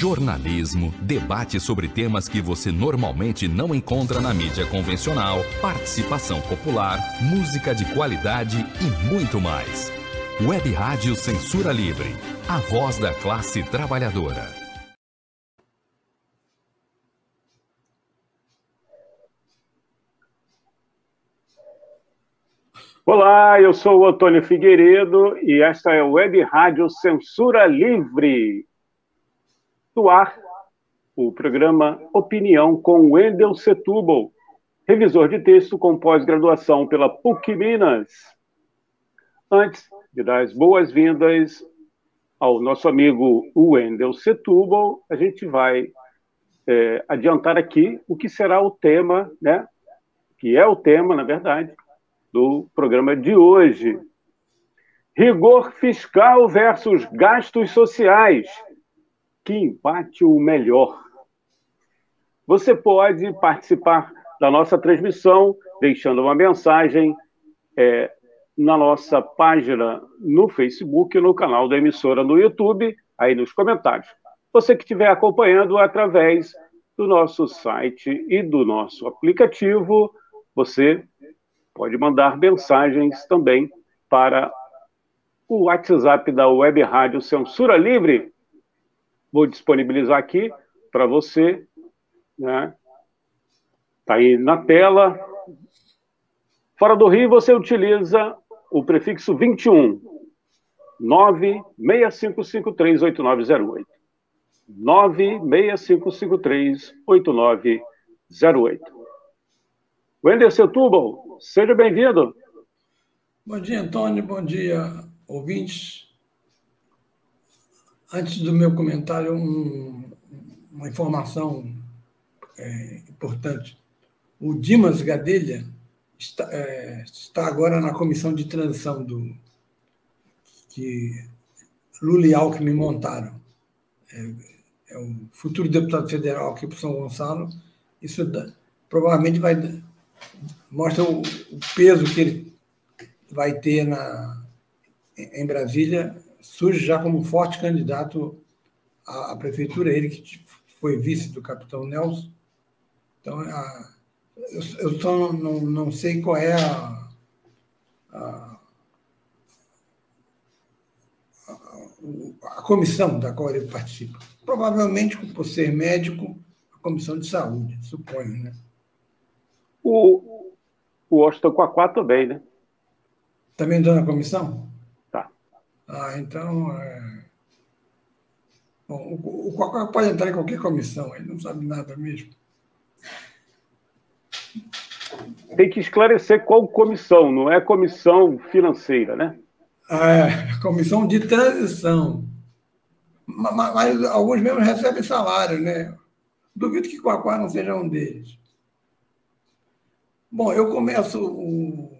jornalismo, debate sobre temas que você normalmente não encontra na mídia convencional, participação popular, música de qualidade e muito mais. Web Rádio Censura Livre, a voz da classe trabalhadora. Olá, eu sou o Antônio Figueiredo e esta é a Web Rádio Censura Livre. Do ar, o programa Opinião com Wendel Setúbal, revisor de texto com pós-graduação pela PUC Minas. Antes de dar as boas-vindas ao nosso amigo Wendel Setúbal, a gente vai é, adiantar aqui o que será o tema, né? Que é o tema, na verdade, do programa de hoje. Rigor fiscal versus gastos sociais. Que empate o melhor? Você pode participar da nossa transmissão deixando uma mensagem é, na nossa página no Facebook, no canal da emissora no YouTube, aí nos comentários. Você que estiver acompanhando através do nosso site e do nosso aplicativo, você pode mandar mensagens também para o WhatsApp da Web Rádio Censura Livre. Vou disponibilizar aqui para você, né? Está aí na tela. Fora do Rio, você utiliza o prefixo 21 965538908. 965538908. Wender Setúbal, seja bem-vindo. Bom dia, Antônio. Bom dia, ouvintes. Antes do meu comentário, um, uma informação é, importante. O Dimas Gadelha está, é, está agora na comissão de transição do que Lula e Alckmin montaram. É, é o futuro deputado federal aqui para São Gonçalo. Isso dá, provavelmente vai mostra o, o, peso que ele vai ter na, em Brasília. Surge já como forte candidato à, à prefeitura, ele que foi vice do capitão Nelson. Então, a, eu, eu só não, não sei qual é a, a, a, comissão da qual ele participa. Provavelmente, por ser médico, a comissão de saúde, suponho, né? O, o Washington Quaquá também, né? Também está na comissão? Ah, então. É... Bom, o, o pode entrar em qualquer comissão, ele não sabe nada mesmo. Tem que esclarecer qual comissão, não é comissão financeira, né? É, comissão de transição. Mas, mas alguns mesmo recebem salário, né? Duvido que Quaquá não seja um deles. Bom, eu começo o...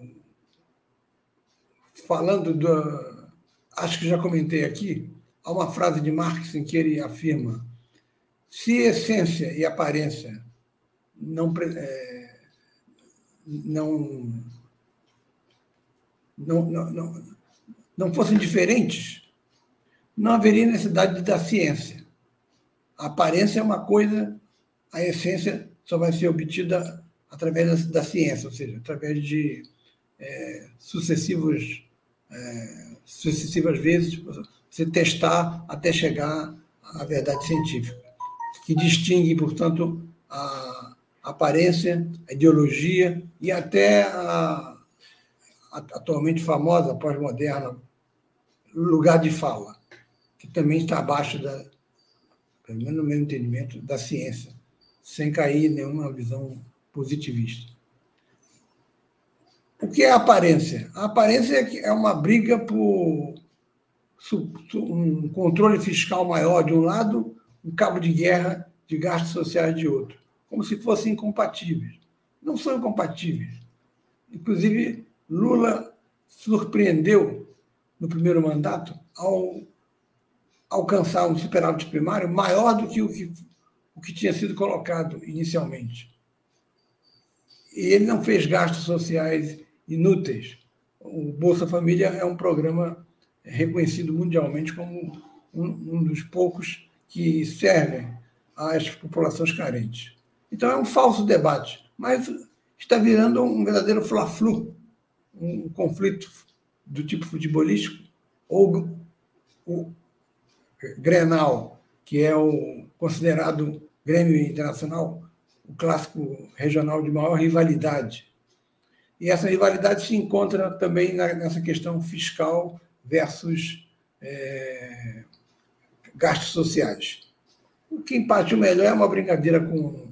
falando da. Acho que já comentei aqui. Há uma frase de Marx em que ele afirma: se essência e aparência não, é, não, não, não, não, fossem diferentes, não haveria necessidade da ciência. A aparência é uma coisa, a essência só vai ser obtida através da, da ciência, ou seja, através de é, sucessivos, é, sucessivas vezes você testar até chegar à verdade científica, que distingue, portanto, a aparência, a ideologia e até a, a atualmente famosa, pós-moderna, lugar de fala, que também está abaixo da, pelo menos no meu entendimento, da ciência, sem cair em nenhuma visão positivista. O que é a aparência? A aparência é, é uma briga por um controle fiscal maior de um lado, um cabo de guerra de gastos sociais de outro, como se fossem incompatíveis. Não são incompatíveis. Inclusive, Lula surpreendeu no primeiro mandato ao alcançar um superávit primário maior do que o que, o que tinha sido colocado inicialmente. E ele não fez gastos sociais inúteis. O Bolsa Família é um programa reconhecido mundialmente como um, um dos poucos que servem às populações carentes. Então é um falso debate, mas está virando um verdadeiro fla-flu, um conflito do tipo futebolístico, ou o Grenal, que é o considerado Grêmio Internacional, o clássico regional de maior rivalidade. E essa rivalidade se encontra também nessa questão fiscal versus é, gastos sociais. O que empate o melhor é uma brincadeira com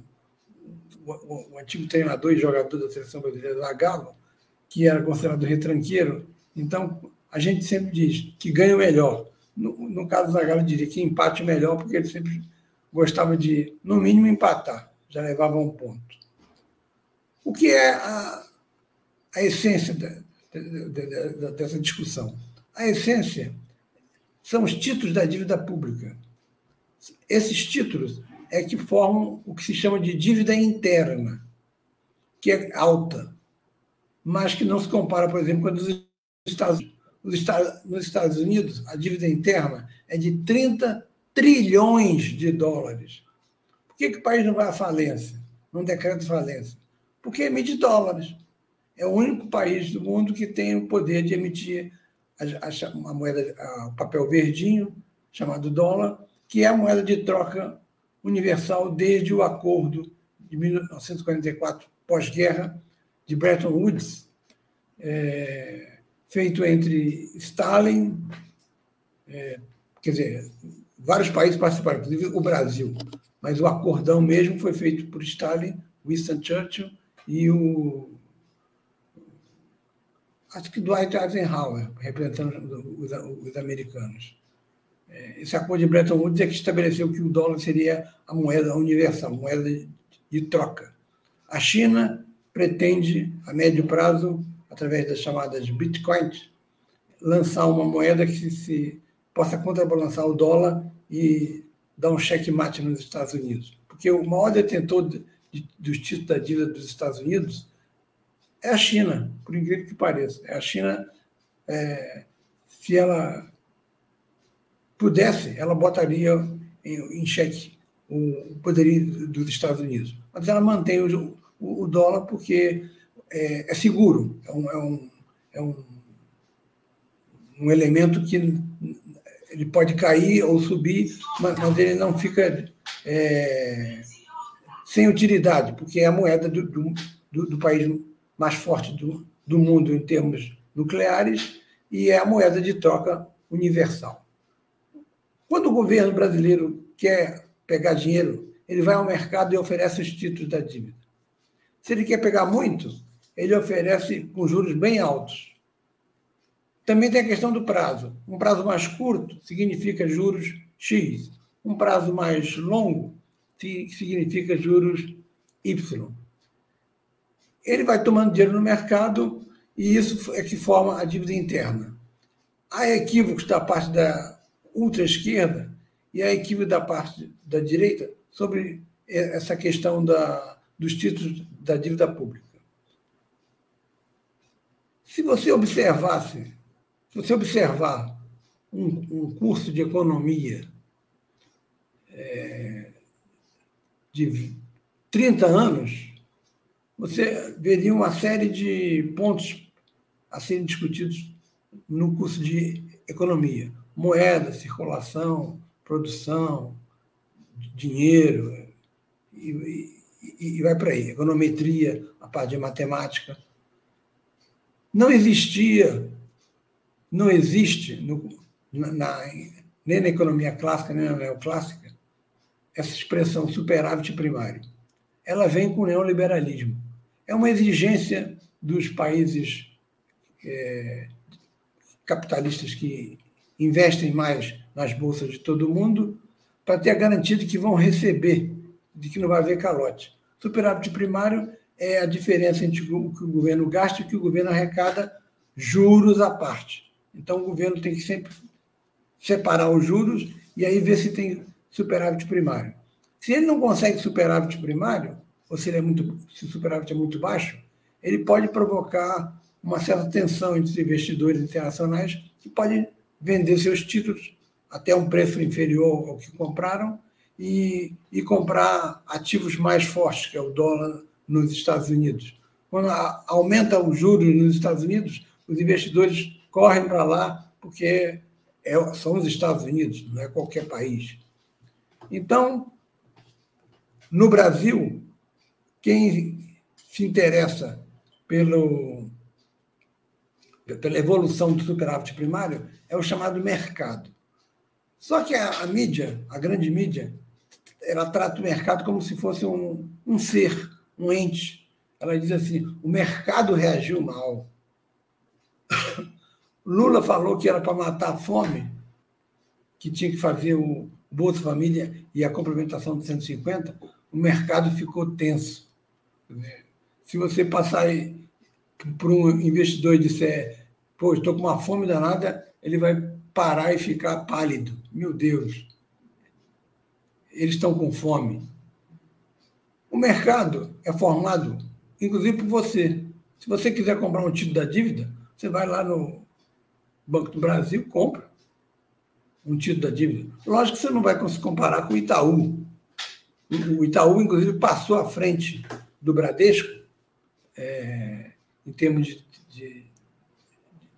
o, antigo treinador e jogador da seleção brasileira, Zagallo, que era considerado retranqueiro. Então, a gente sempre diz que ganha o melhor. No, no caso Zagallo, diria que empate o melhor, porque ele sempre gostava de, no mínimo, empatar. Já levava um ponto. O que é a, a essência dessa discussão? A essência são os títulos da dívida pública. Esses títulos é que formam o que se chama de dívida interna, que é alta, mas que não se compara, por exemplo, com os Estados Unidos. Nos Estados Unidos, a dívida interna é de 30 trilhões de dólares. Por que, que o país não vai à falência? Não decreta falência? Porque emite dólares. É o único país do mundo que tem o poder de emitir a, a, a moeda, o papel verdinho, chamado dólar, que é a moeda de troca universal desde o acordo de 1944, pós-guerra, de Bretton Woods, é, feito entre Stalin, é, quer dizer, vários países participaram, inclusive o Brasil, mas o acordão mesmo foi feito por Stalin, Winston Churchill e o acho que Dwight Eisenhower, representando os, os americanos. É, esse acordo de Bretton Woods é que estabeleceu que o dólar seria a moeda universal, moeda de troca. A China pretende, a médio prazo, através das chamadas bitcoins, lançar uma moeda que se, possa contrabalançar o dólar e dar um checkmate nos Estados Unidos. Porque o maior detentor de, de, dos títulos da dívida dos Estados Unidos é a China, por incrível que pareça. É a China, é, se ela pudesse, ela botaria em, em xeque o poderio dos Estados Unidos. Mas ela mantém o, o, o dólar porque é, é seguro, é um, é um, é um, um elemento que ele pode cair ou subir, mas, mas ele não fica é, sem utilidade, porque é a moeda do, do, do país mais forte do, do mundo em termos nucleares e é a moeda de troca universal. Quando o governo brasileiro quer pegar dinheiro, ele vai ao mercado e oferece os títulos da dívida. Se ele quer pegar muito, ele oferece com juros bem altos. Também tem a questão do prazo. Um prazo mais curto significa juros X. Um prazo mais longo significa juros Y ele vai tomando dinheiro no mercado e isso é que forma a dívida interna. Há equívocos da parte da ultra-esquerda e há equívocos da parte da direita sobre essa questão da, dos títulos da dívida pública. Se você observasse, se você observar um, um curso de economia é, de 30 anos, você veria uma série de pontos a serem discutidos no curso de economia: moeda, circulação, produção, dinheiro, e, e, e vai para aí. Econometria, a parte de matemática. Não existia, não existe, no, na, nem na economia clássica, nem na neoclássica, essa expressão superávit primário. Ela vem com o neoliberalismo é uma exigência dos países é, capitalistas que investem mais nas bolsas de todo mundo para ter a garantia de que vão receber, de que não vai haver calote. Superávit primário é a diferença entre o que o governo gasta e o que o governo arrecada, juros à parte. Então, o governo tem que sempre separar os juros e aí ver se tem superávit primário. Se ele não consegue superávit primário, ou se, ele é muito, se o superávit é muito baixo, ele pode provocar uma certa tensão entre os investidores internacionais que podem vender seus títulos até um preço inferior ao que compraram e, e comprar ativos mais fortes, que é o dólar nos Estados Unidos. Quando aumenta o juros nos Estados Unidos, os investidores correm para lá porque é, são os Estados Unidos, não é qualquer país. Então, no Brasil, quem se interessa pelo, pela evolução do superávit primário é o chamado mercado. Só que a, a mídia, a grande mídia, ela trata o mercado como se fosse um, um ser, um ente. Ela diz assim: o mercado reagiu mal. Lula falou que era para matar a fome, que tinha que fazer o Bolsa Família e a complementação de 150, o mercado ficou tenso. Se você passar por um investidor e disser, pô, estou com uma fome danada, ele vai parar e ficar pálido. Meu Deus, eles estão com fome. O mercado é formado, inclusive por você. Se você quiser comprar um título da dívida, você vai lá no Banco do Brasil, compra um título da dívida. Lógico que você não vai se comparar com o Itaú. O Itaú, inclusive, passou à frente do Bradesco é, em termos de, de,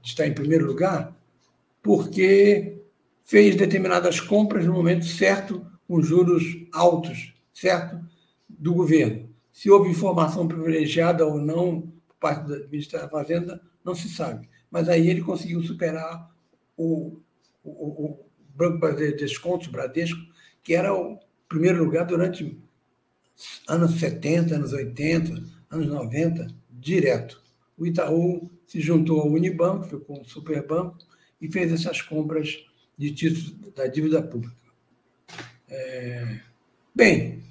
de estar em primeiro lugar, porque fez determinadas compras no momento certo, com juros altos, certo? Do governo. Se houve informação privilegiada ou não por parte do Ministério da Fazenda, não se sabe. Mas aí ele conseguiu superar o, o, o Banco de Descontos, Bradesco, que era o primeiro lugar durante anos 70, anos 80, anos 90, direto. O Itaú se juntou ao Unibanco, ficou um superbanco, e fez essas compras de títulos da dívida pública. É... Bem,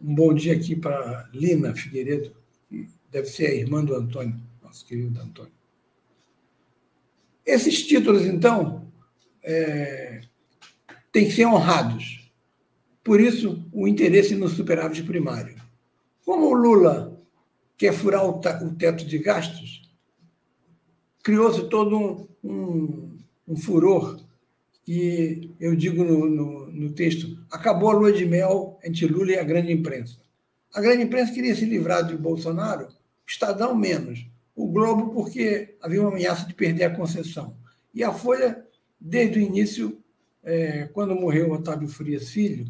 um bom dia aqui para Lina Figueiredo, que deve ser a irmã do Antônio, nosso querido Antônio. Esses títulos, então, é... têm que ser honrados. Por isso, o interesse no superávit primário. Como o Lula quer furar o teto de gastos, criou-se todo um, um, um, furor que eu digo no, no, no, texto, acabou a lua de mel entre Lula e a grande imprensa. A grande imprensa queria se livrar de Bolsonaro, Estadão menos, o Globo porque havia uma ameaça de perder a concessão. E a Folha, desde o início, é, quando morreu Otávio Frias Filho,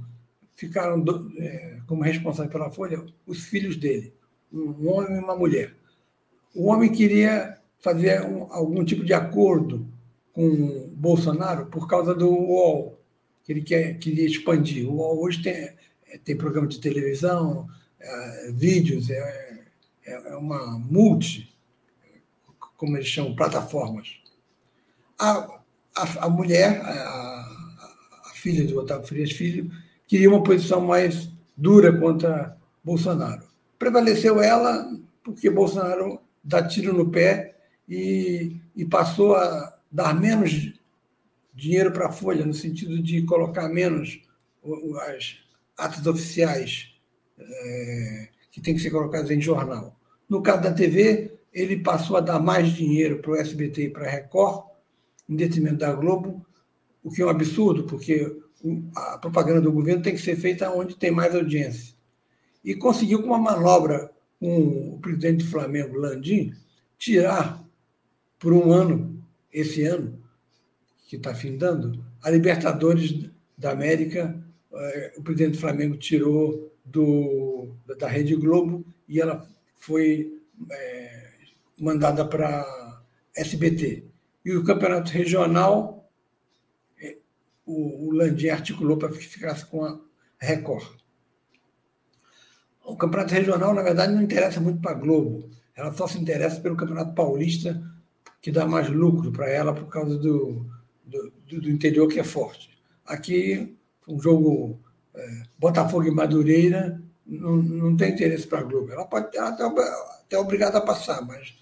ficaram do, é, como responsáveis pela Folha os filhos dele, um homem e uma mulher. O homem queria fazer um, algum tipo de acordo com Bolsonaro por causa do UOL, que ele quer, queria expandir. O UOL hoje tem, tem programa de televisão, é, vídeos, é, é, é uma multi, como eles chamam, plataformas. A, a, a mulher, a, a, filha do Otávio Frias Filho, queria uma posição mais dura contra Bolsonaro. Prevaleceu ela porque Bolsonaro dá tiro no pé e, e passou a dar menos dinheiro para a Folha, no sentido de colocar menos as atos oficiais é, que tem que ser colocados em jornal. No caso da TV, ele passou a dar mais dinheiro para o SBT e para a Record, em detrimento da Globo, o que é um absurdo, porque a propaganda do governo tem que ser feita onde tem mais audiência. E conseguiu, com uma manobra com o presidente do Flamengo, Landim, tirar por um ano, esse ano, que está findando, a Libertadores da América, eh, o presidente do Flamengo tirou do, da Rede Globo e ela foi é, mandada para SBT. E o campeonato regional, o, o Landim articulou para que ficasse com a Record. O campeonato regional, na verdade, não interessa muito para a Globo. Ela só se interessa pelo campeonato paulista que dá mais lucro para ela por causa do, do, do, interior que é forte. Aqui, um jogo é, Botafogo e Madureira não, não tem interesse para a Globo. Ela pode ela até, até obrigada a passar, mas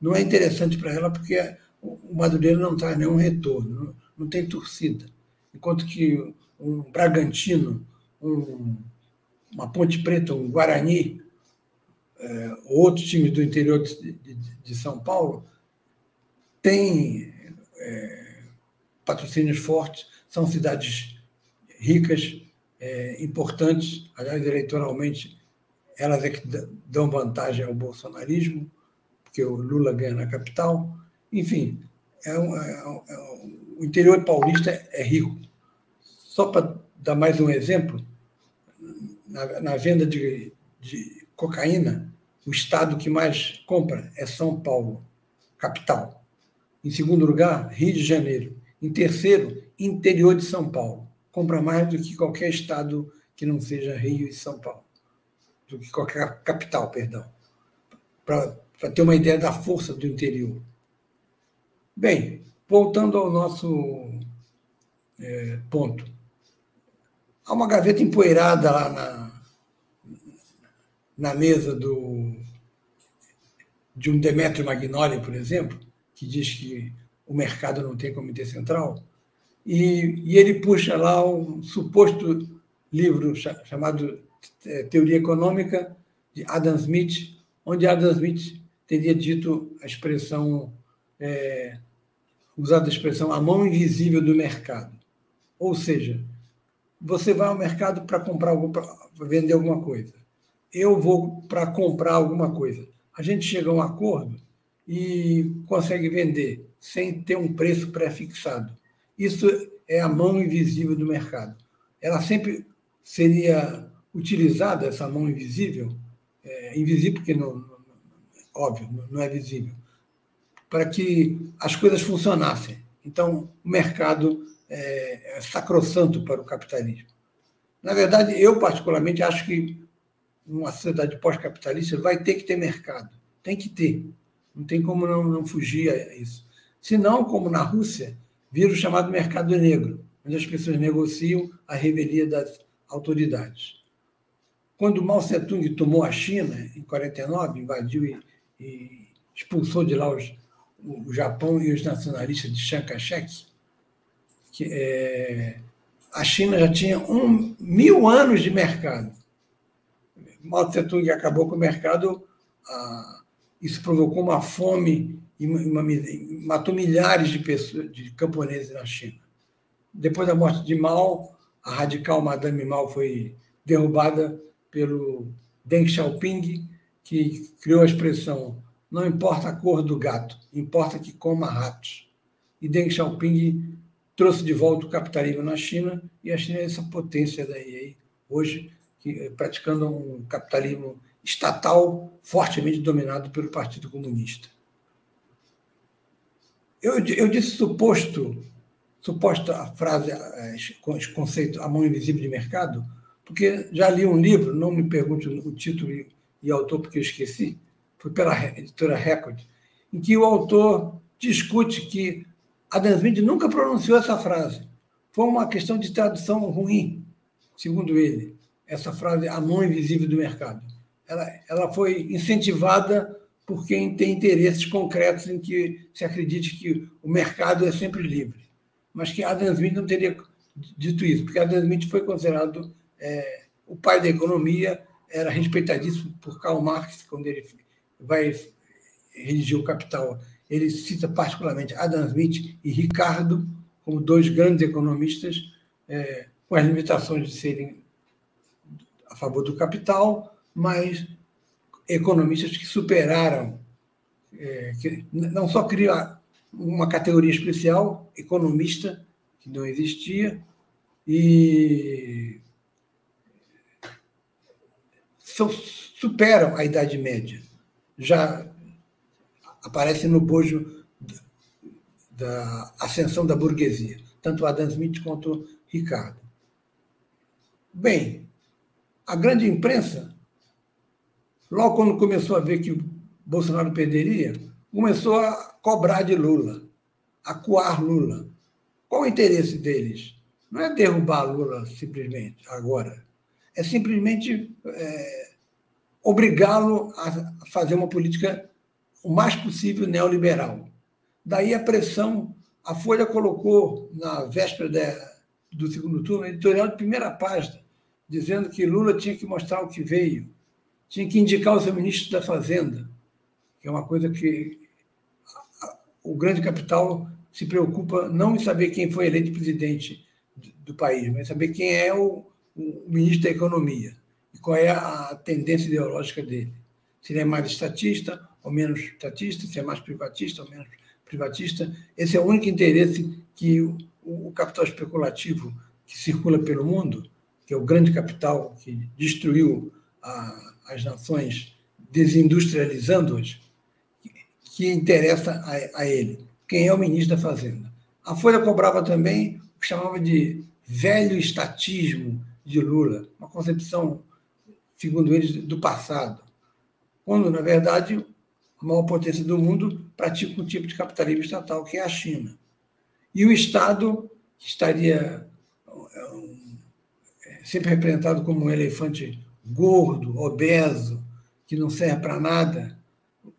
não é interessante para ela porque o Madureira não traz nenhum retorno, não, não tem torcida. Enquanto que um Bragantino, um, uma Ponte Preta, um Guarani, é, outros times do interior de, de, de São Paulo, tem é, patrocínios fortes, são cidades ricas, é, importantes, aliás, eleitoralmente, elas é que dão vantagem ao bolsonarismo, porque o Lula ganha na capital. Enfim, é um, é um, é um, o interior paulista é rico. Só para dar mais um exemplo, na, na venda de, de cocaína, o estado que mais compra é São Paulo, capital. Em segundo lugar, Rio de Janeiro. Em terceiro, interior de São Paulo. Compra mais do que qualquer estado que não seja Rio e São Paulo. Do que qualquer capital, perdão. Para ter uma ideia da força do interior. Bem, voltando ao nosso é, ponto. Há uma gaveta empoeirada lá na, na mesa do, de um Demetrio Magnoli, por exemplo, que diz que o mercado não tem comitê central, e, e ele puxa lá um suposto livro chamado é, Teoria Econômica, de Adam Smith, onde Adam Smith teria dito a expressão, é, usado a expressão a mão invisível do mercado. Ou seja, você vai ao mercado para comprar algo, para vender alguma coisa. Eu vou para comprar alguma coisa. A gente chega a um acordo e consegue vender sem ter um preço pré-fixado. Isso é a mão invisível do mercado. Ela sempre seria utilizada, essa mão invisível, é, invisível porque, não, óbvio, não é visível, para que as coisas funcionassem. Então, o mercado é, é sacrossanto para o capitalismo. Na verdade, eu particularmente acho que numa sociedade pós-capitalista vai ter que ter mercado. Tem que ter. Não tem como não, não fugir a isso. Se não, como na Rússia, vira o chamado mercado negro, onde as pessoas negociam a revelia das autoridades. Quando Mao Tse-tung tomou a China, em 49, invadiu e, e expulsou de lá os, o Japão e os nacionalistas de Chiang Kai-shek, é, a China já tinha um, mil anos de mercado. Mao Tse-tung acabou com o mercado, ah, isso provocou uma fome e uma, matou milhares de pessoas, de camponeses na China. Depois da morte de Mao, a radical Madame Mao foi derrubada pelo Deng Xiaoping, que criou a expressão não importa a cor do gato, importa que coma ratos. E Deng Xiaoping trouxe de volta o capitalismo na China, e a China é essa potência daí, hoje, que, praticando um capitalismo estatal fortemente dominado pelo Partido Comunista. Eu, eu disse suposto, suposta frase, é, conceito, a mão invisível de mercado, porque já li um livro, não me pergunte o título e, e autor, porque eu esqueci, foi pela editora Record, em que o autor discute que Adam Smith nunca pronunciou essa frase. Foi uma questão de tradução ruim, segundo ele, essa frase, a mão invisível do mercado. Ela, ela foi incentivada por quem tem interesses concretos em que se acredite que o mercado é sempre livre. Mas que Adam Smith não teria dito isso, porque Adam Smith foi considerado é, o pai da economia, era respeitadíssimo por Karl Marx, quando ele vai redigir o Capital. Ele cita particularmente Adam Smith e Ricardo como dois grandes economistas, é, com as limitações de serem a favor do capital, mas economistas que superaram, é, que não só criam uma categoria especial, economista, que não existia, e superam a Idade Média. Já aparecem no bojo da ascensão da burguesia, tanto Adam Smith quanto Ricardo. Bem, a grande imprensa Logo quando começou a ver que o Bolsonaro perderia, começou a cobrar de Lula, a coar Lula. Qual o interesse deles? Não é derrubar Lula simplesmente agora. É simplesmente é, obrigá-lo a fazer uma política o mais possível neoliberal. Daí a pressão. A Folha colocou, na véspera de, do segundo turno, editorial de primeira página, dizendo que Lula tinha que mostrar o que veio, tinha que indicar o seu ministro da Fazenda, que é uma coisa que o grande capital se preocupa não em saber quem foi eleito presidente do país, mas saber quem é o, o ministro da Economia qual é a tendência ideológica dele. Se ele é mais estatista ou menos estatista, se é mais privatista ou menos privatista. Esse é o único interesse que o, o capital especulativo que circula pelo mundo, que é o grande capital que destruiu a, as nações, desindustrializando-as, que interessa a, a ele. Quem é o ministro da Fazenda? A Folha cobrava também o que chamava de velho estatismo de Lula, uma concepção, segundo eles, do passado, quando, na verdade, a maior potência do mundo pratica um tipo de capitalismo estatal, que é a China. E o Estado, que estaria é, sempre representado como um elefante gordo, obeso, que não serve para nada,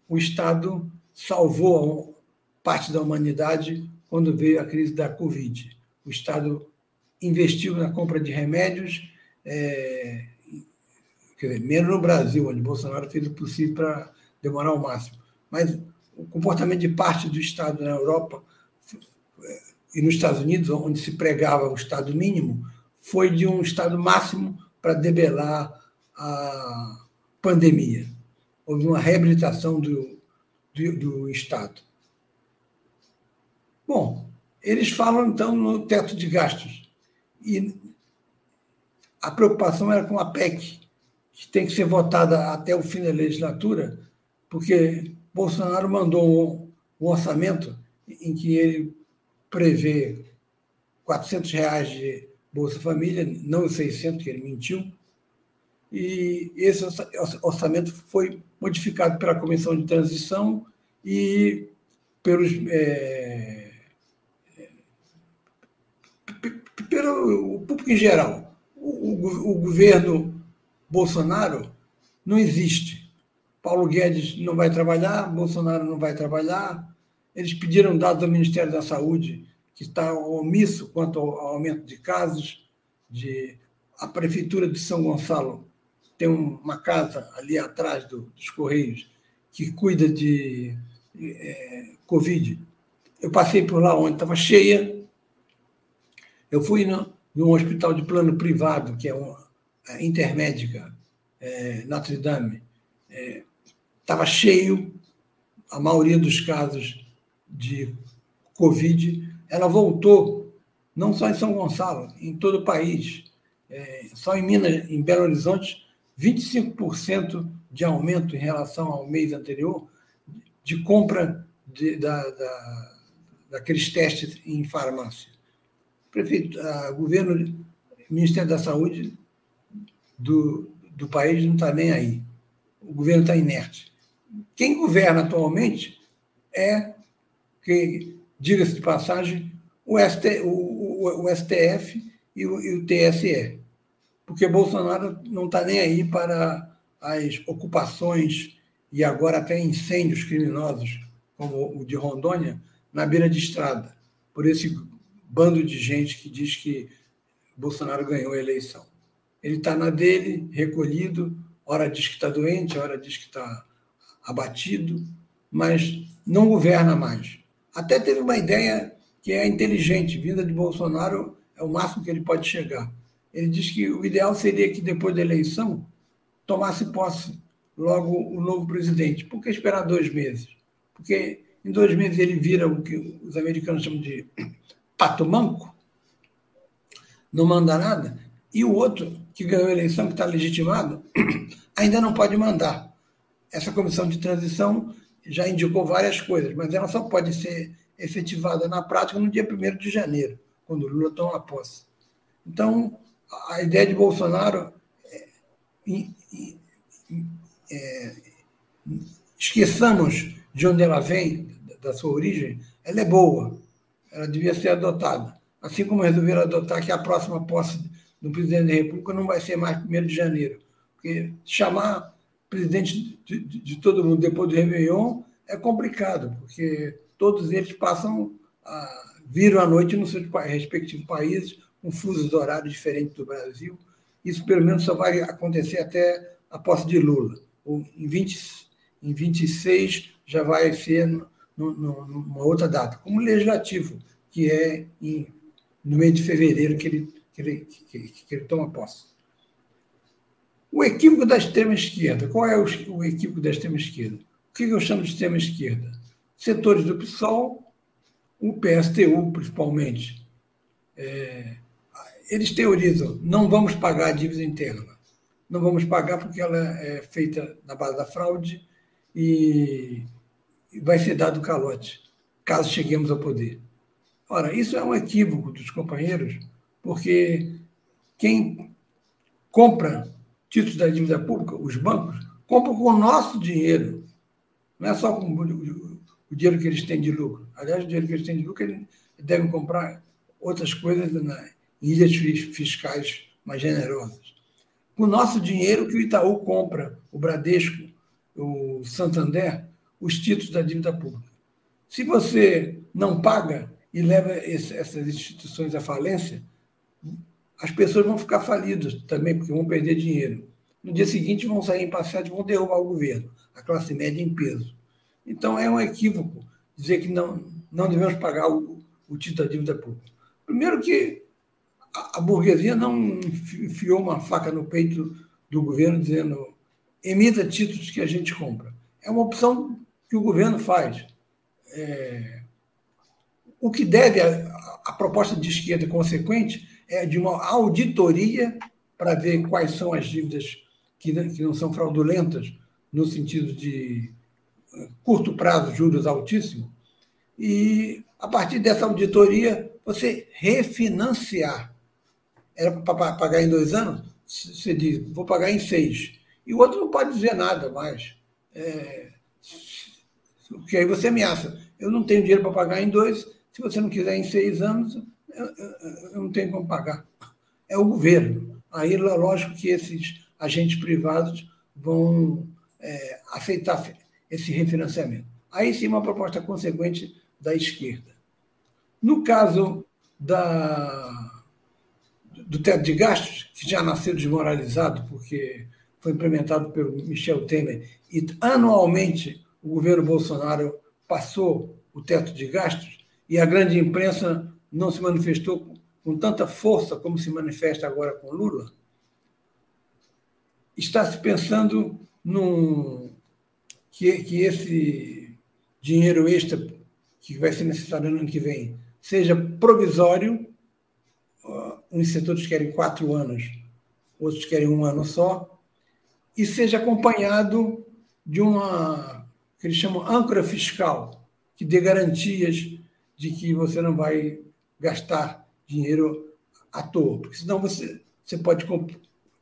o Estado salvou parte da humanidade quando veio a crise da Covid. O Estado investiu na compra de remédios, é, dizer, menos no Brasil, onde Bolsonaro fez o possível para demorar ao máximo. Mas o comportamento de parte do Estado na Europa e nos Estados Unidos, onde se pregava o Estado mínimo, foi de um Estado máximo para debelar a pandemia. Houve uma reabilitação do, do, do Estado. Bom, eles falam então no teto de gastos. E a preocupação era com a PEC, que tem que ser votada até o fim da legislatura, porque Bolsonaro mandou um orçamento em que ele prevê 400 reais de Bolsa Família, não os 600, que ele mentiu, e esse orçamento foi modificado pela Comissão de Transição e pelos, é, pelo público em geral. O, o, o governo Bolsonaro não existe. Paulo Guedes não vai trabalhar, Bolsonaro não vai trabalhar. Eles pediram dados ao Ministério da Saúde, que está omisso quanto ao aumento de casos. De... A Prefeitura de São Gonçalo tem uma casa ali atrás do, dos Correios que cuida de é, Covid. Eu passei por lá ontem, estava cheia. Eu fui no, hospital de plano privado, que é uma intermédica, é, Notre Dame. É, estava cheio, a maioria dos casos de Covid. Ela voltou, não só em São Gonçalo, em todo o país. É, só em Minas, em Belo Horizonte, 25% de aumento em relação ao mês anterior de compra de, da, da, daqueles testes em farmácia. Prefeito, a, governo, Ministério da Saúde do, do país não está nem aí. O governo está inerte. Quem governa atualmente é, que, diga-se de passagem, o, ST, o, o, o STF e o, e o TSE. Porque Bolsonaro não está nem aí para as ocupações e agora até incêndios criminosos, como o de Rondônia, na beira de estrada, por esse bando de gente que diz que Bolsonaro ganhou a eleição. Ele está na dele, recolhido, ora diz que está doente, ora diz que está abatido, mas não governa mais. Até teve uma ideia que é inteligente, vinda de Bolsonaro é o máximo que ele pode chegar. Ele diz que o ideal seria que depois da eleição tomasse posse logo o novo presidente. Por que esperar dois meses? Porque em dois meses ele vira o que os americanos chamam de pato manco, não manda nada, e o outro, que ganhou a eleição, que está legitimado, ainda não pode mandar essa comissão de transição já indicou várias coisas, mas ela só pode ser efetivada na prática no dia 1 de janeiro, quando Lula toma posse. Então, a ideia de Bolsonaro é, é, esqueçamos de onde ela vem, da sua origem, ela é boa, ela devia ser adotada. Assim como resolveram adotar que a próxima posse do presidente da República não vai ser mais 1 de janeiro. Porque chamar presidente de, de, de, todo mundo depois do Réveillon é complicado, porque todos eles passam, a, viram a noite nos seus respectivos países, com fusos horários diferentes do Brasil. Isso, pelo menos, só vai acontecer até a posse de Lula. Em, 20, em 26 já vai ser numa outra data, como legislativo, que é em, no mês de fevereiro que ele que ele, que, que ele toma posse. O equívoco da extrema-esquerda. Qual é o, o equívoco da extrema-esquerda? O que eu chamo de extrema-esquerda? Setores do PSOL, o PSTU, principalmente, é, eles teorizam, não vamos pagar a dívida interna. Não vamos pagar porque ela é feita na base da fraude e vai ser dado calote, caso cheguemos ao poder. Ora, isso é um equívoco dos companheiros, porque quem compra títulos da dívida pública, os bancos, compram com o nosso dinheiro. Não é só com o dinheiro que eles têm de lucro. Aliás, o dinheiro que eles têm de lucro, eles devem comprar outras coisas na, em ilhas fiscais mais generosas. Com o nosso dinheiro que o Itaú compra, o Bradesco, o Santander, os títulos da dívida pública. Se você não paga e leva essas instituições à falência, as pessoas vão ficar falidas também, porque vão perder dinheiro. No dia seguinte vão sair passeio e vão derrubar o governo, a classe média em peso. Então é um equívoco dizer que não, não devemos pagar o, o título da dívida pública. Primeiro que a, a burguesia não enfiou uma faca no peito do governo dizendo emita títulos que a gente compra. É uma opção que o governo faz. É... O que deve a, a proposta de esquerda consequente é de uma auditoria para ver quais são as dívidas que não, que não são fraudulentas, no sentido de eh, curto prazo, juros altíssimos, e a partir dessa auditoria você refinanciar. Era para pagar em dois anos? Você diz, vou pagar em seis. E o outro não pode dizer nada mais. É, porque aí você ameaça. Eu não tenho dinheiro para pagar em dois, se você não quiser em seis anos, eu não tenho como pagar. É o governo. Aí, lógico que esses agentes privados vão é, aceitar esse refinanciamento. Aí sim, uma proposta consequente da esquerda. No caso da, do teto de gastos, que já nasceu desmoralizado, porque foi implementado pelo Michel Temer, e anualmente o governo Bolsonaro passou o teto de gastos, e a grande imprensa não se manifestou com tanta força como se manifesta agora com Lula, está se pensando num, que, que esse dinheiro extra que vai ser necessário no ano que vem seja provisório. Uns setores querem quatro anos, outros querem um ano só, e seja acompanhado de uma que eles chamam âncora fiscal, que dê garantias de que você não vai gastar dinheiro à toa, porque senão você, você pode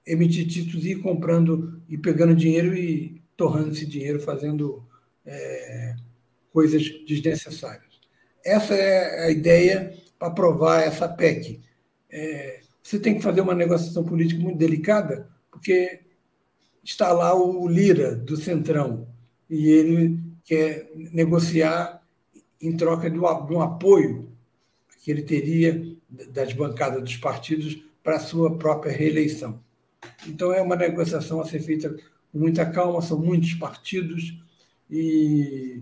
emitir títulos e ir comprando e pegando dinheiro e torrando esse dinheiro fazendo é, coisas desnecessárias. Essa é a ideia para aprovar essa PEC. É, você tem que fazer uma negociação política muito delicada, porque está lá o Lira do Centrão e ele quer negociar em troca de um apoio que ele teria das bancadas dos partidos para a sua própria reeleição. Então, é uma negociação a ser feita com muita calma, são muitos partidos e,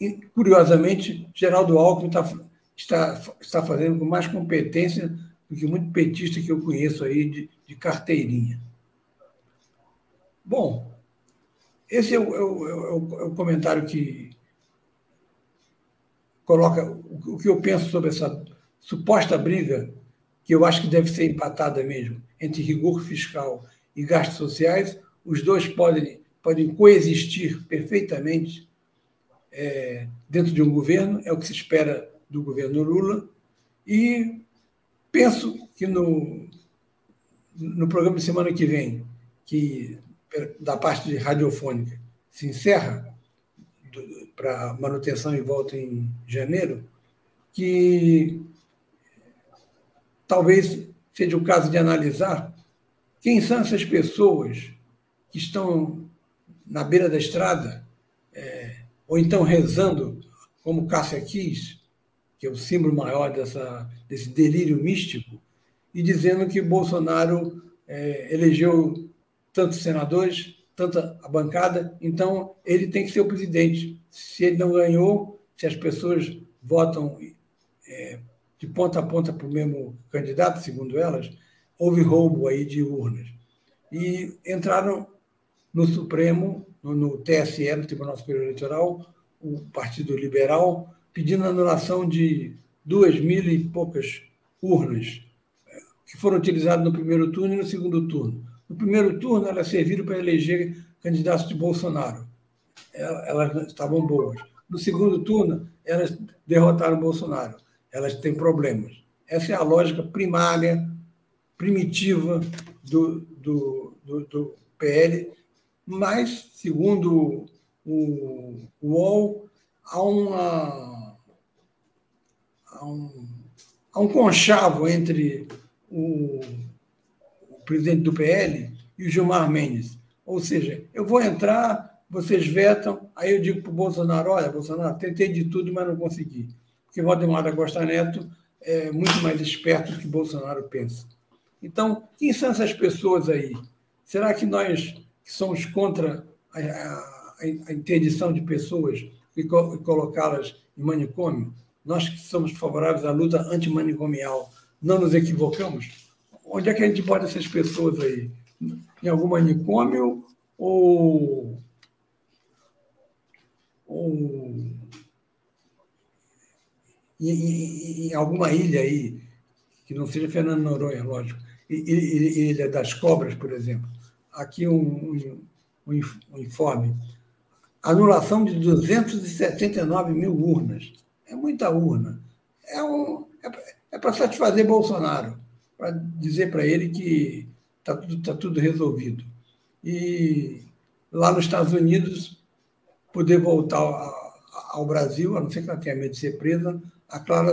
e curiosamente, Geraldo Alckmin está, está, está fazendo com mais competência do que muito petista que eu conheço aí de, de carteirinha. Bom, esse é o, é o, é o, é o comentário que, coloca o que eu penso sobre essa suposta briga, que eu acho que deve ser empatada mesmo, entre rigor fiscal e gastos sociais, os dois podem, podem coexistir perfeitamente é, dentro de um governo, é o que se espera do governo Lula, e penso que no, no programa de semana que vem, que da parte de radiofônica se encerra, para manutenção e volta em janeiro, que talvez seja o caso de analisar quem são essas pessoas que estão na beira da estrada, é, ou então rezando, como Cássia quis, que é o símbolo maior dessa, desse delírio místico, e dizendo que Bolsonaro é, elegeu tantos senadores, tanta a bancada, então ele tem que ser o presidente. Se ele não ganhou, se as pessoas votam é, de ponta a ponta para o mesmo candidato, segundo elas, houve roubo aí de urnas. E entraram no Supremo, no, no TSE, no Tribunal Superior Eleitoral, o Partido Liberal, pedindo anulação de duas mil e poucas urnas eh, que foram utilizadas no primeiro turno e no segundo turno. No primeiro turno, elas serviram para eleger candidatos de Bolsonaro. Elas estavam boas. No segundo turno, elas derrotaram Bolsonaro. Elas têm problemas. Essa é a lógica primária, primitiva do, do, do, do PL, mas, segundo o, UOL, há, uma, há, um, há um conchavo entre o presidente do PL e o Gilmar Mendes. Ou seja, eu vou entrar, vocês vetam, aí eu digo para o Bolsonaro, olha, Bolsonaro, tentei de tudo, mas não consegui. Porque Valdemar da Costa Neto é muito mais esperto do que Bolsonaro pensa. Então, quem são essas pessoas aí? Será que nós que somos contra a, a, a interdição de pessoas e, co e colocá-las em manicômio? Nós que somos favoráveis à luta antimanicomial, não nos equivocamos? Onde é que a gente bota essas pessoas aí? Em algum manicômio ou, ou em, em, em alguma ilha aí, que não seja Fernando Noronha, lógico, Ilha das Cobras, por exemplo. Aqui um, um, um informe. Anulação de 279 mil urnas. É muita urna. É, um, é, é para satisfazer Bolsonaro, para dizer para ele que está tudo, tá tudo resolvido. E lá nos Estados Unidos, poder voltar ao Brasil, a não ser que ela tenha medo de ser presa, a Clara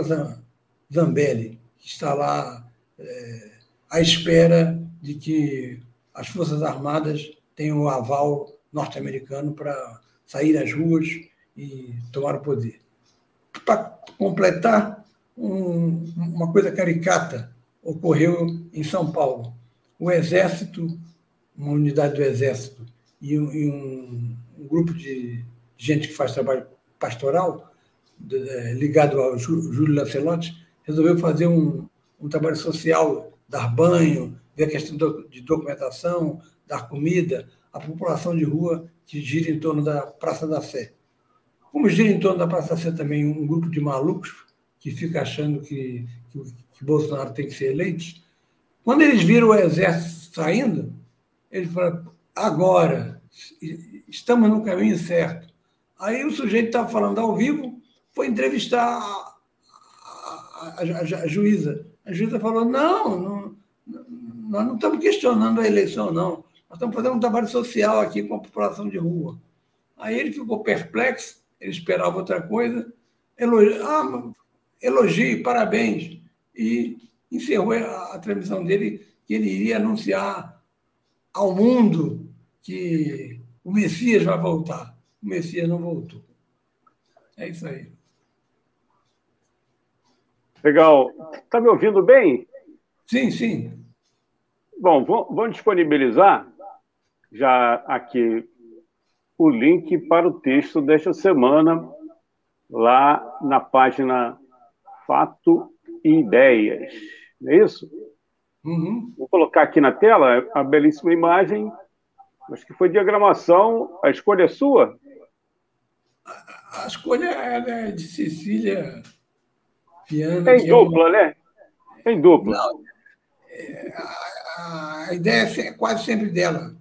Zambelli, que está lá é, à espera de que as Forças Armadas tenham o aval norte-americano para sair às ruas e tomar o poder. Para completar, um, uma coisa caricata ocorreu em São Paulo. O Exército, uma unidade do Exército e um, e um, um grupo de gente que faz trabalho pastoral, é, ligado ao Júlio Lancelotti, resolveu fazer um, um trabalho social, dar banho, ver a questão de documentação, dar comida, a população de rua que gira em torno da Praça da Sé. Como gira em torno da Praça da Sé também um grupo de malucos que fica achando que, que, Bolsonaro tem que ser eleito, quando eles viram o exército saindo, eles falaram, agora, estamos no caminho certo. Aí o sujeito estava falando ao vivo, foi entrevistar a, a, a, a juíza. A juíza falou: não, não, nós não estamos questionando a eleição, não. Nós estamos fazendo um trabalho social aqui com a população de rua. Aí ele ficou perplexo, ele esperava outra coisa, elogi, ah, elogie, parabéns. E encerrou a, a transmissão dele, que ele iria anunciar ao mundo que o Messias vai voltar. O Messias não voltou. É isso aí. Legal. Está me ouvindo bem? Sim, sim. Bom, vamos disponibilizar já aqui o link para o texto desta semana, lá na página Fato Ideias. Não é isso? Uhum. Vou colocar aqui na tela a belíssima imagem. Acho que foi diagramação. A escolha é sua? A, a escolha é de Cecília Piano. É em dupla, é um... né? É em dupla. Não, é, a, a, ideia é quase sempre dela.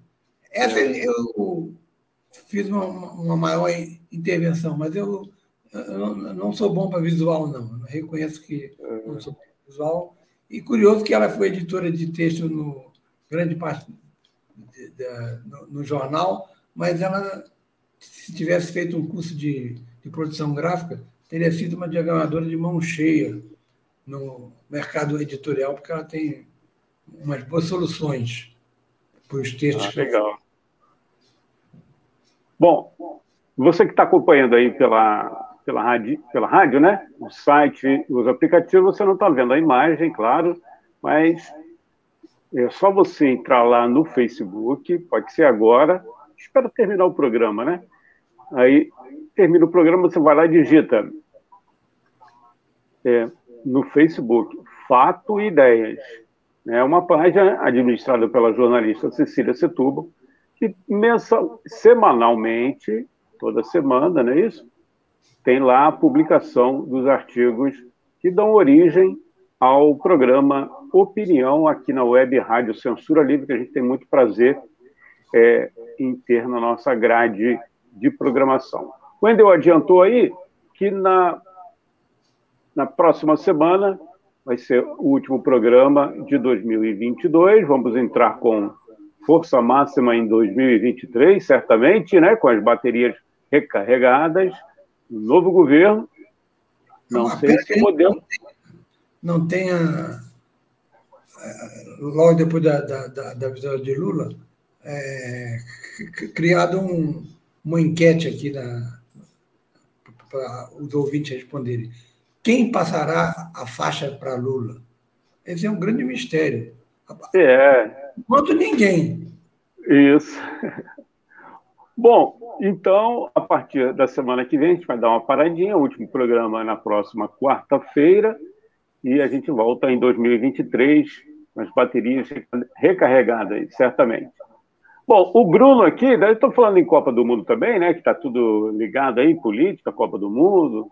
Essa eu fiz uma, uma maior intervenção, mas eu não, não, sou bom para visual, não. Eu reconheço que não sou visual. E curioso que ela foi editora de texto no grande parte de, de, no, no, jornal, mas ela, se tivesse feito um curso de, de produção gráfica, teria sido uma diagramadora de mão cheia no mercado editorial, porque ela tem umas boas soluções para os textos. Ah, legal. Bom, você que está acompanhando aí pela, pela, rádio, pela rádio, né? O site, os aplicativos, você não está vendo a imagem, claro, mas é só você entrar lá no Facebook, pode ser agora, espera terminar o programa, né? Aí termina o programa, você vai lá e digita é, no Facebook, Fato e Ideias. É uma página administrada pela jornalista Cecília Setúbal, que mensal, semanalmente, toda semana, não é isso? Tem lá a publicação dos artigos que dão origem ao programa Opinião aqui na web Rádio Censura Livre, que a gente tem muito prazer é, em ter na nossa grade de programação. O Wendel adiantou aí que na, na próxima semana vai ser o último programa de 2022. Vamos entrar com força máxima em 2023, certamente, né, com as baterias recarregadas, novo governo. Não, não sei se o modelo. Não tenha, é, logo depois da, da, da, da vitória de Lula, é, criado um, uma enquete aqui para os ouvintes responderem. Quem passará a faixa para Lula? Esse é um grande mistério. É. Enquanto ninguém. Isso. Bom, então, a partir da semana que vem, a gente vai dar uma paradinha. O último programa é na próxima quarta-feira. E a gente volta em 2023 com as baterias recarregadas, certamente. Bom, o Bruno aqui, estou falando em Copa do Mundo também, né? Que está tudo ligado aí, política, Copa do Mundo.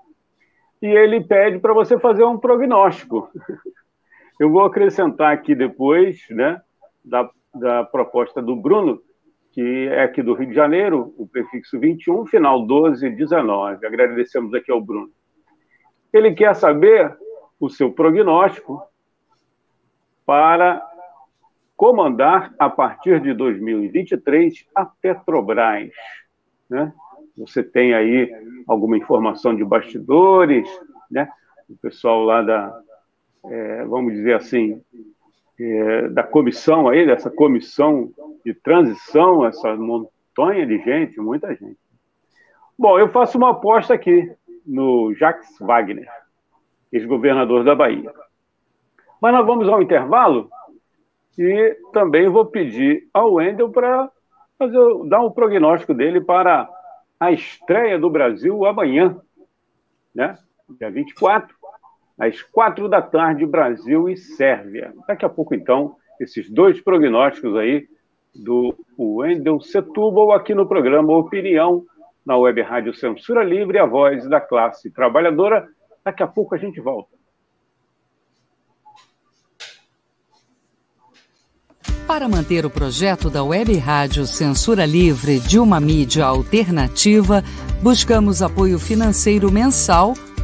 E ele pede para você fazer um prognóstico. Eu vou acrescentar aqui depois, né? Da, da proposta do Bruno, que é aqui do Rio de Janeiro, o prefixo 21, final 1219. Agradecemos aqui ao Bruno. Ele quer saber o seu prognóstico para comandar, a partir de 2023, a Petrobras. Né? Você tem aí alguma informação de bastidores, né? o pessoal lá da, é, vamos dizer assim, é, da comissão aí, dessa comissão de transição, essa montanha de gente, muita gente. Bom, eu faço uma aposta aqui no Jacques Wagner, ex-governador da Bahia. Mas nós vamos ao intervalo e também vou pedir ao Wendel para dar um prognóstico dele para a estreia do Brasil amanhã, né? dia 24, às quatro da tarde, Brasil e Sérvia. Daqui a pouco, então, esses dois prognósticos aí do Wendel Setúbal aqui no programa Opinião, na Web Rádio Censura Livre, a voz da classe trabalhadora. Daqui a pouco a gente volta. Para manter o projeto da Web Rádio Censura Livre de uma mídia alternativa, buscamos apoio financeiro mensal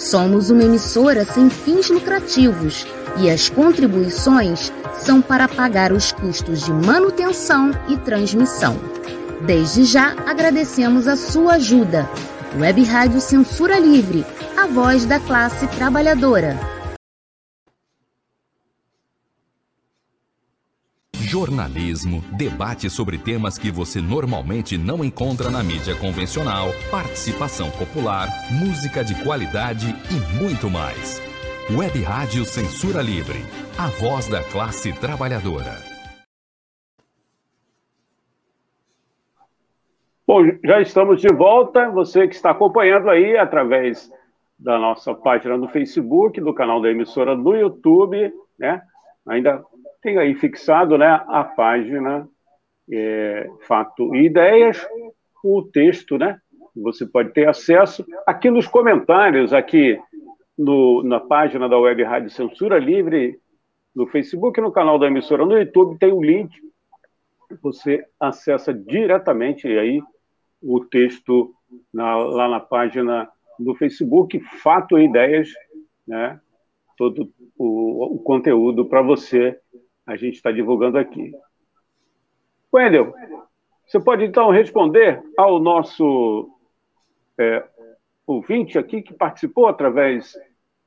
Somos uma emissora sem fins lucrativos e as contribuições são para pagar os custos de manutenção e transmissão. Desde já agradecemos a sua ajuda. Web Rádio Censura Livre, a voz da classe trabalhadora. Jornalismo, debate sobre temas que você normalmente não encontra na mídia convencional, participação popular, música de qualidade e muito mais. Web Rádio Censura Livre, a voz da classe trabalhadora. Bom, já estamos de volta. Você que está acompanhando aí através da nossa página no Facebook, do canal da emissora no YouTube, né? Ainda tem aí fixado, né, a página é, Fato e Ideias, o texto, né? Você pode ter acesso aqui nos comentários, aqui no, na página da Web Rádio Censura Livre, no Facebook, no canal da emissora, no YouTube, tem o um link. Você acessa diretamente aí o texto na, lá na página do Facebook, Fato e Ideias, né? todo o, o conteúdo para você, a gente está divulgando aqui. Wendel, você pode então responder ao nosso é, ouvinte aqui que participou através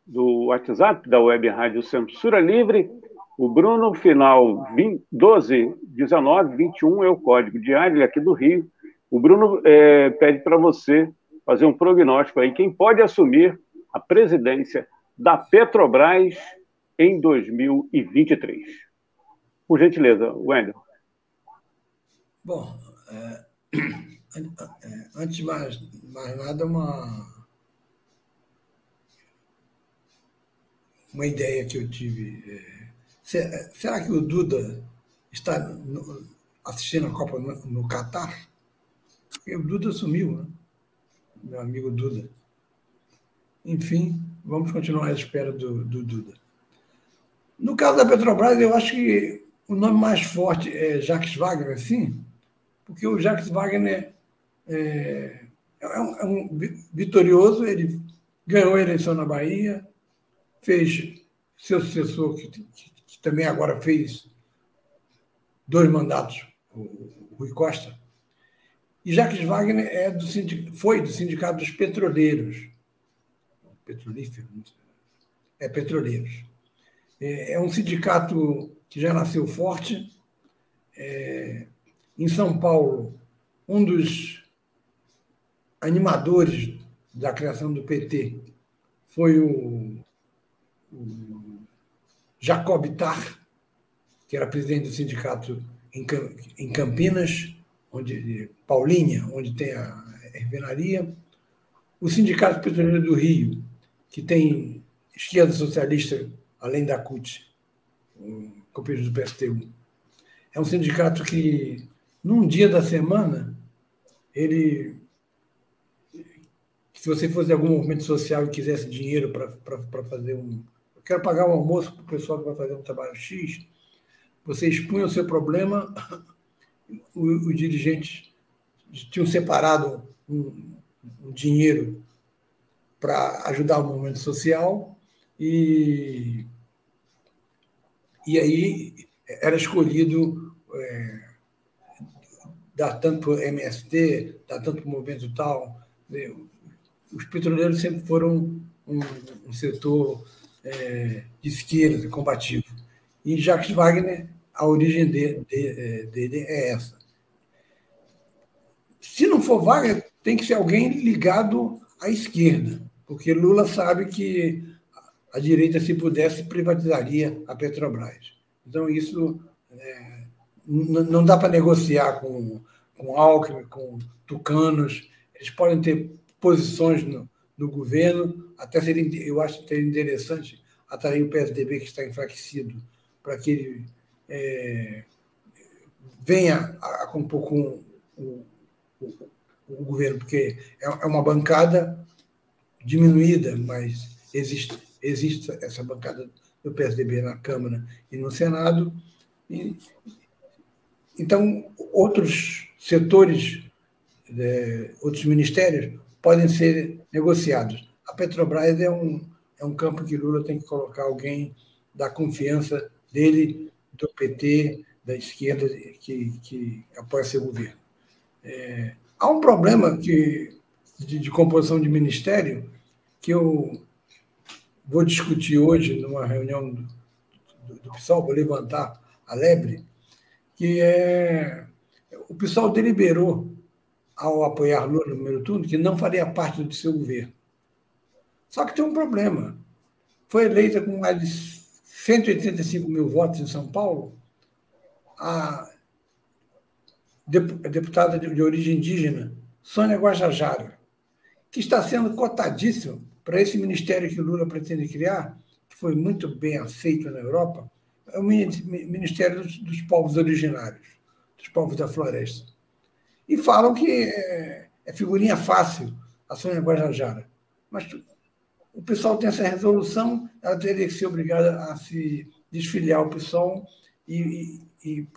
do WhatsApp da Web Rádio Censura Livre. O Bruno, final 20, 12 19 21 é o código diário, é aqui do Rio. O Bruno é, pede para você fazer um prognóstico aí. Quem pode assumir a presidência da Petrobras em 2023? Por gentileza, Wendel. Bom, é, é, antes de mais, mais nada, uma uma ideia que eu tive. É, será que o Duda está no, assistindo a Copa no, Catar? O Duda sumiu, né? Meu amigo Duda. Enfim, vamos continuar à espera do, do Duda. No caso da Petrobras, eu acho que o nome mais forte é Jacques Wagner, sim, porque o Jacques Wagner é, é, um, é um vitorioso, ele ganhou a eleição na Bahia, fez seu sucessor, que, que, que também agora fez dois mandatos, o Rui Costa. E Jacques Wagner é do foi do Sindicato dos Petroleiros. Petrolífero, é Petroleiros. É, é um sindicato que já nasceu forte. É, em São Paulo, um dos animadores da criação do PT foi o o Jacob Tar, que era presidente do sindicato em Campinas, onde Paulinha, onde tem a refinaria, o Sindicato Petroleiro do Rio, que tem esquerda socialista, além da CUT, o companheiro do PSTU. É um sindicato que, num dia da semana, ele se você fosse algum movimento social e quisesse dinheiro para fazer um, quero pagar um almoço para o pessoal que vai fazer um trabalho X, você expunha o seu problema, os dirigentes tinham separado um, um dinheiro para ajudar o movimento social e, e aí era escolhido é, dar tanto MST, dar tanto movimento tal. Né? Os petroleiros sempre foram um, um setor é, de esquerda, combativo. E Jacques Wagner, a origem de, de, é, dele é essa. Se não for Wagner, tem que ser alguém ligado à esquerda, porque Lula sabe que a direita, se pudesse, privatizaria a Petrobras. Então, isso é, não dá para negociar com, com Alckmin, com tucanos. Eles podem ter posições no, no governo, até seria, eu acho seria interessante atrair o PSDB, que está enfraquecido, para que ele é, venha a, a compor com o, o, o, governo, porque é, é uma bancada diminuída, mas existe, existe essa bancada do PSDB na Câmara e no Senado. E, então, outros setores, é, outros ministérios podem ser negociados. A Petrobras é um, é um campo que Lula tem que colocar alguém da confiança dele, do PT, da esquerda, que, que apoia seu governo. É, há um problema que, de, de, composição de ministério que eu vou discutir hoje numa reunião do, do, PSOL, vou levantar a lebre, que é o PSOL deliberou ao apoiar Lula no primeiro turno, que não faria parte do seu governo. Só que tem um problema. foi eleita com mais de 185 mil votos em São Paulo, a deputada de origem indígena, Sônia Guajajara, que está sendo cotadíssima para esse ministério que o Lula pretende criar, que foi muito bem aceito na Europa, é o Ministério dos, dos Povos Originários, dos povos da floresta. E falam que é, é figurinha fácil a Sônia Guajajara. Mas o pessoal tem essa resolução, ela teria que ser obrigada a se desfiliar ao PSOL e, e, e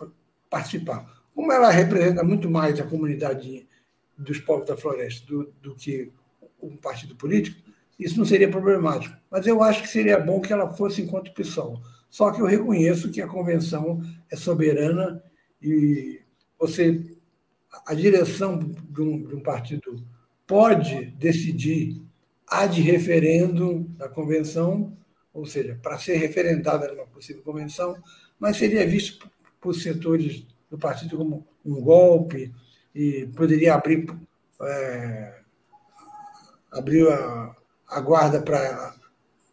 participar. Como ela representa muito mais a comunidade dos povos da floresta do, do que um partido político, isso não seria problemático. Mas eu acho que seria bom que ela fosse enquanto PSOL. Só que eu reconheço que a convenção é soberana e você, a direção de um, de um partido pode decidir ad referendo da convenção, ou seja, para ser referendada numa possível convenção, mas seria visto por setores do partido como um golpe e poderia abrir, é, abrir a, a guarda para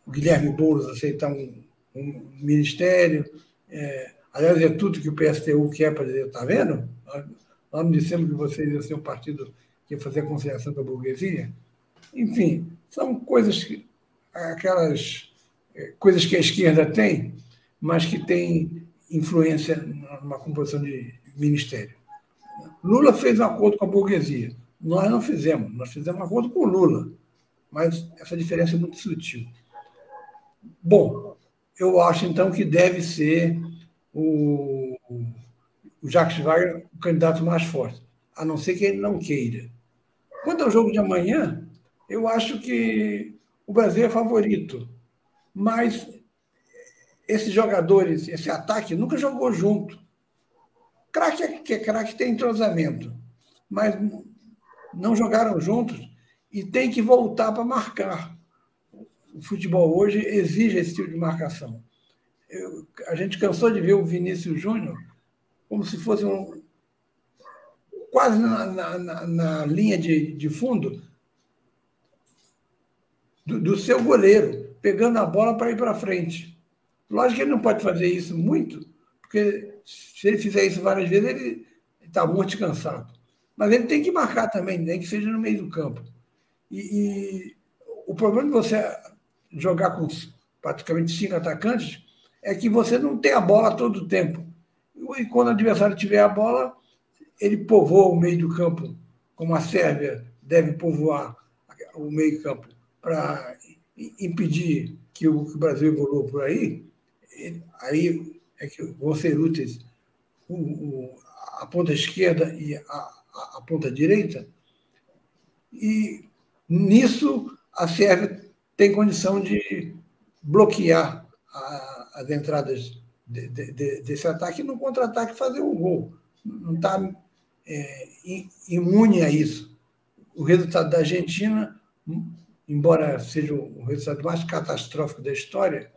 o Guilherme Boulos aceitar um, um ministério. É, aliás, é tudo que o PSTU quer para dizer, está vendo? Nós, nós não dissemos que vocês iam ser um partido que ia fazer a conciliação da burguesia. Enfim, são coisas que, aquelas é, coisas que a esquerda tem, mas que tem influência numa composição de ministério. Lula fez um acordo com a burguesia. Nós não fizemos. Nós fizemos um acordo com o Lula. Mas essa diferença é muito sutil. Bom, eu acho então que deve ser o, o Jacques Wagner o candidato mais forte, a não ser que ele não queira. Quanto ao jogo de amanhã, eu acho que o Brasil é favorito. Mas esses jogadores, esse ataque, nunca jogou junto. Craque é que é craque tem entrosamento, mas não jogaram juntos e tem que voltar para marcar. O futebol hoje exige esse tipo de marcação. Eu, a gente cansou de ver o Vinícius Júnior como se fosse um, quase na, na, na linha de, de fundo do, do seu goleiro, pegando a bola para ir para frente. Lógico que ele não pode fazer isso muito, porque se ele fizer isso várias vezes, ele está morto e cansado. Mas ele tem que marcar também, nem que seja no meio do campo. E, e o problema de você jogar com praticamente cinco atacantes é que você não tem a bola todo o tempo. E quando o adversário tiver a bola, ele povoa o meio do campo, como a Sérvia deve povoar o meio campo, para impedir que o, Brasil evolua por aí aí é que vão ser úteis o, o, a ponta esquerda e a, a, a, ponta direita. E nisso a Sérvia tem condição de bloquear a, as entradas de, de, de, desse ataque e no contra-ataque fazer um gol. Não está é, imune a isso. O resultado da Argentina, embora seja o resultado mais catastrófico da história,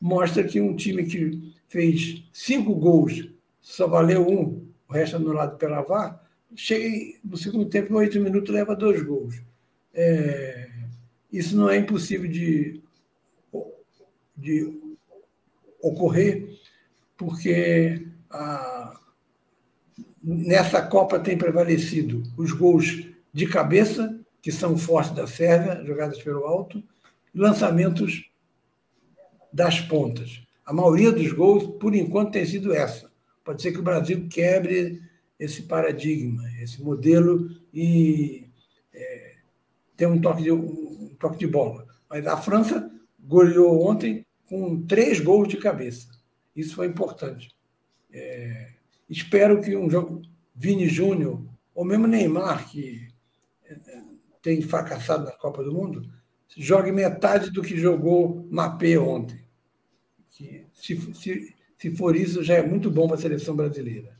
mostra que um time que fez cinco gols, só valeu um, o resto anulado pela VAR, chega no segundo tempo, em oito minutos, leva dois gols. É, isso não é impossível de, de ocorrer, porque a, nessa Copa tem prevalecido os gols de cabeça, que são fortes da Sérvia, jogadas pelo alto, lançamentos das pontas. A maioria dos gols, por enquanto, tem sido essa. Pode ser que o Brasil quebre esse paradigma, esse modelo e tenha um toque, de, um toque de bola. Mas a França goleou ontem com três gols de cabeça. Isso foi importante. É, espero que um jogo Vini Júnior, ou mesmo Neymar, que é, tem fracassado na Copa do Mundo, jogue metade do que jogou Mapé ontem. Que, se, se, se for isso, já é muito bom para a seleção brasileira.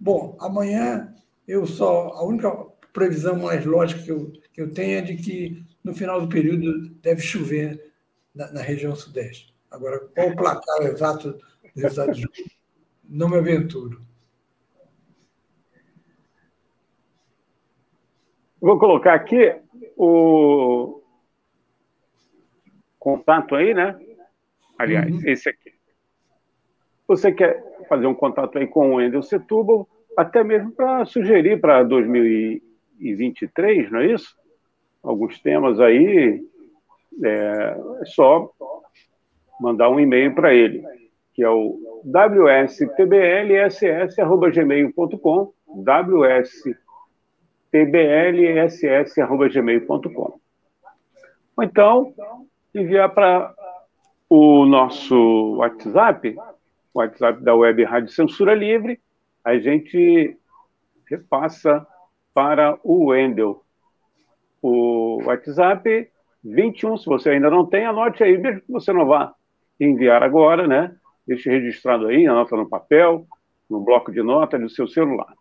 Bom, amanhã eu só. A única previsão mais lógica que eu, que eu tenho é de que no final do período deve chover na, na região sudeste. Agora, qual o placar exato do resultado do jogo? Não me aventuro. Vou colocar aqui o contato aí, né? Aliás, uhum. esse aqui. Você quer fazer um contato aí com o Wendel Setúbal, até mesmo para sugerir para 2023, não é isso? Alguns temas aí, é, é só mandar um e-mail para ele, que é o wstblss.gmail.com, wstblss.gmail.com. Ou então, enviar para o nosso WhatsApp, o WhatsApp da Web Rádio Censura Livre, a gente repassa para o Wendel. O WhatsApp 21, se você ainda não tem, anote aí, mesmo que você não vá enviar agora, né? Deixe registrado aí, anota no papel, no bloco de nota do seu celular.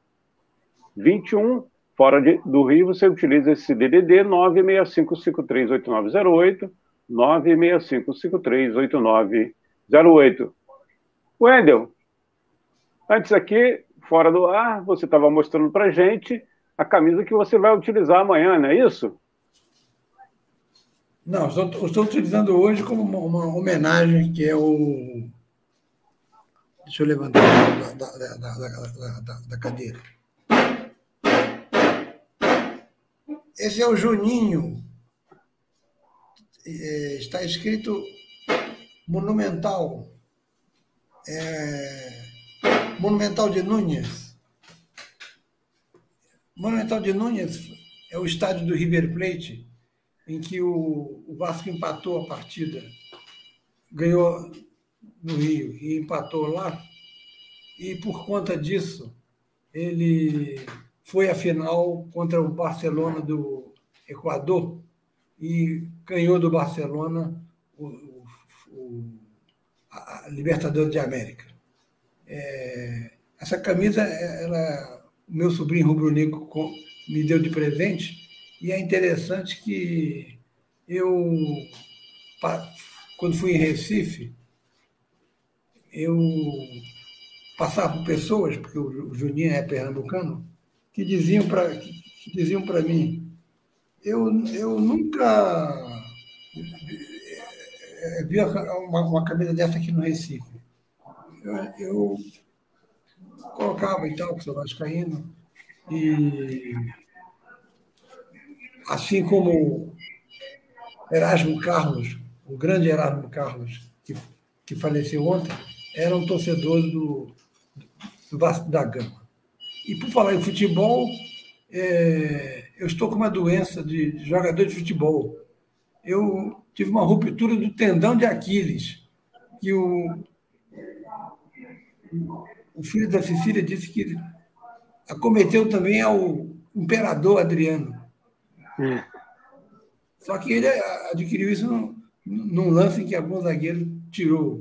21, fora de, do Rio, você utiliza esse DDD 965538908, 965538908. Wendel, antes aqui, fora do ar, você estava mostrando para gente a camisa que você vai utilizar amanhã, não é isso? Não, estou, estou utilizando hoje como uma, uma, homenagem que é o. Deixa eu levantar da, da, da, da, cadeira. Esse é o Juninho. É, está escrito Monumental é, Monumental de Núñez. Monumental de Núñez é o estádio do River Plate, em que o, o Vasco empatou a partida. Ganhou no Rio e empatou lá. E por conta disso, ele foi à final contra o Barcelona do Equador e ganhou do Barcelona o, o, a Libertadores de América. É, essa camisa, ela, meu sobrinho rubro-negro me deu de presente e é interessante que eu, quando fui em Recife, eu passava por pessoas, porque o Juninho é pernambucano, que diziam para que diziam para mim, eu, eu nunca é, vi uma, uma camisa dessa aqui no Recife. Eu, eu colocava e tal, que sou vascaíno, e assim como Erasmo Carlos, o grande Erasmo Carlos, que, que faleceu ontem, era um torcedor do, do Vasco da Gama. E por falar em futebol, é, eu estou com uma doença de, jogador de futebol. Eu tive uma ruptura do tendão de Aquiles, que o, o filho da Cecília disse que acometeu também ao imperador Adriano. Hum. Só que ele adquiriu isso num, num lance em que algum zagueiro tirou.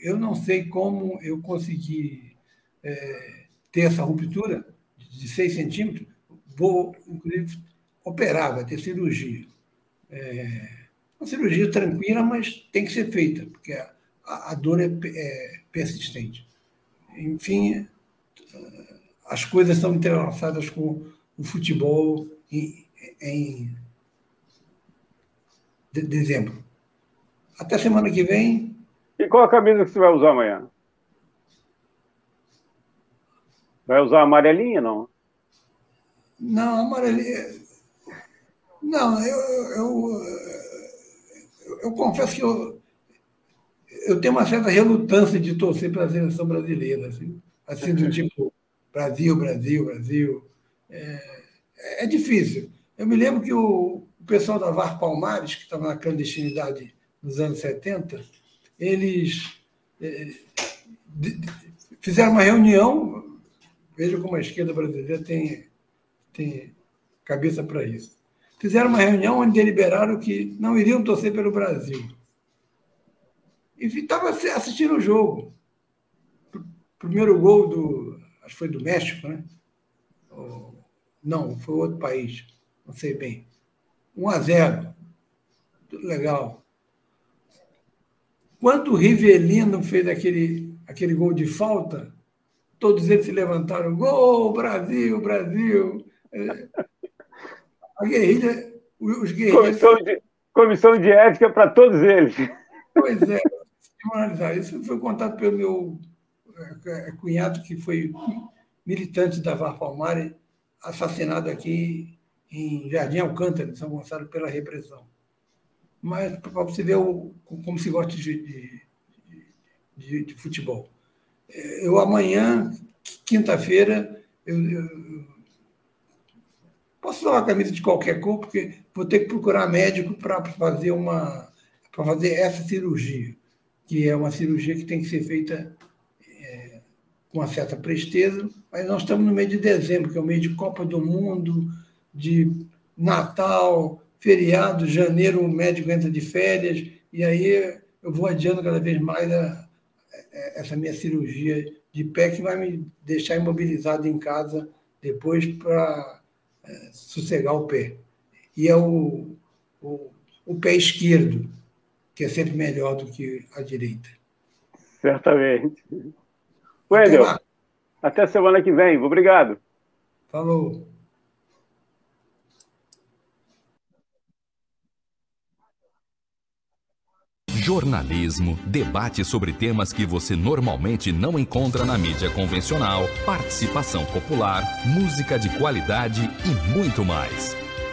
Eu não sei como eu consegui é, ter essa ruptura de 6 centímetros. Vou, inclusive, operar, vai ter cirurgia. É, uma cirurgia tranquila, mas tem que ser feita, porque a, a dor é, é, persistente. Enfim, as coisas estão entrelaçadas com o futebol em, em de, dezembro. Até semana que vem. E qual a camisa que você vai usar amanhã? Vai usar a amarelinha, não? Não, amarelinha. Não, eu, eu, eu confesso que eu, eu tenho uma certa relutância de torcer para a seleção brasileira, assim, assim do tipo Brasil, Brasil, Brasil. É, é difícil. Eu me lembro que o, o pessoal da VAR Palmares, que estava na clandestinidade nos anos 70, eles é, de, fizeram uma reunião, veja como a esquerda brasileira tem, tem cabeça para isso fizeram uma reunião onde deliberaram que não iriam torcer pelo Brasil. E estava assistindo o jogo. Primeiro gol do. Acho que foi do México, né? Não, foi outro país. Não sei bem. 1 a 0. Tudo legal. Quando o Rivelino fez aquele, aquele gol de falta, todos eles se levantaram. Gol, Brasil, Brasil. É, a guerrilha, os guerrilhas. Começou, comissão de ética para todos eles. Pois é, analisar. Isso foi contado pelo meu é, é, cunhado, que foi militante da VAR Palmari, assassinado aqui em Jardim Alcântara, em São Gonçalo, pela repressão. Mas para você ver o, como se gosta de, de, de, de futebol. É, eu amanhã, quinta-feira, eu, eu, posso usar uma camisa de qualquer cor, porque vou ter que procurar médico para fazer uma para fazer essa cirurgia, que é uma cirurgia que tem que ser feita é, com uma certa presteza, mas nós estamos no mês de dezembro, que é o mês de Copa do Mundo, de Natal, feriado, janeiro o médico entra de férias, e aí eu vou adiando cada vez mais a, a, essa minha cirurgia de pé, que vai me deixar imobilizado em casa depois para é, sossegar o pé. E é o, o, o pé esquerdo, que é sempre melhor do que a direita. Certamente. Wendel, até, até semana que vem. Obrigado. Falou. jornalismo, debate sobre temas que você normalmente não encontra na mídia convencional, participação popular, música de qualidade e muito mais.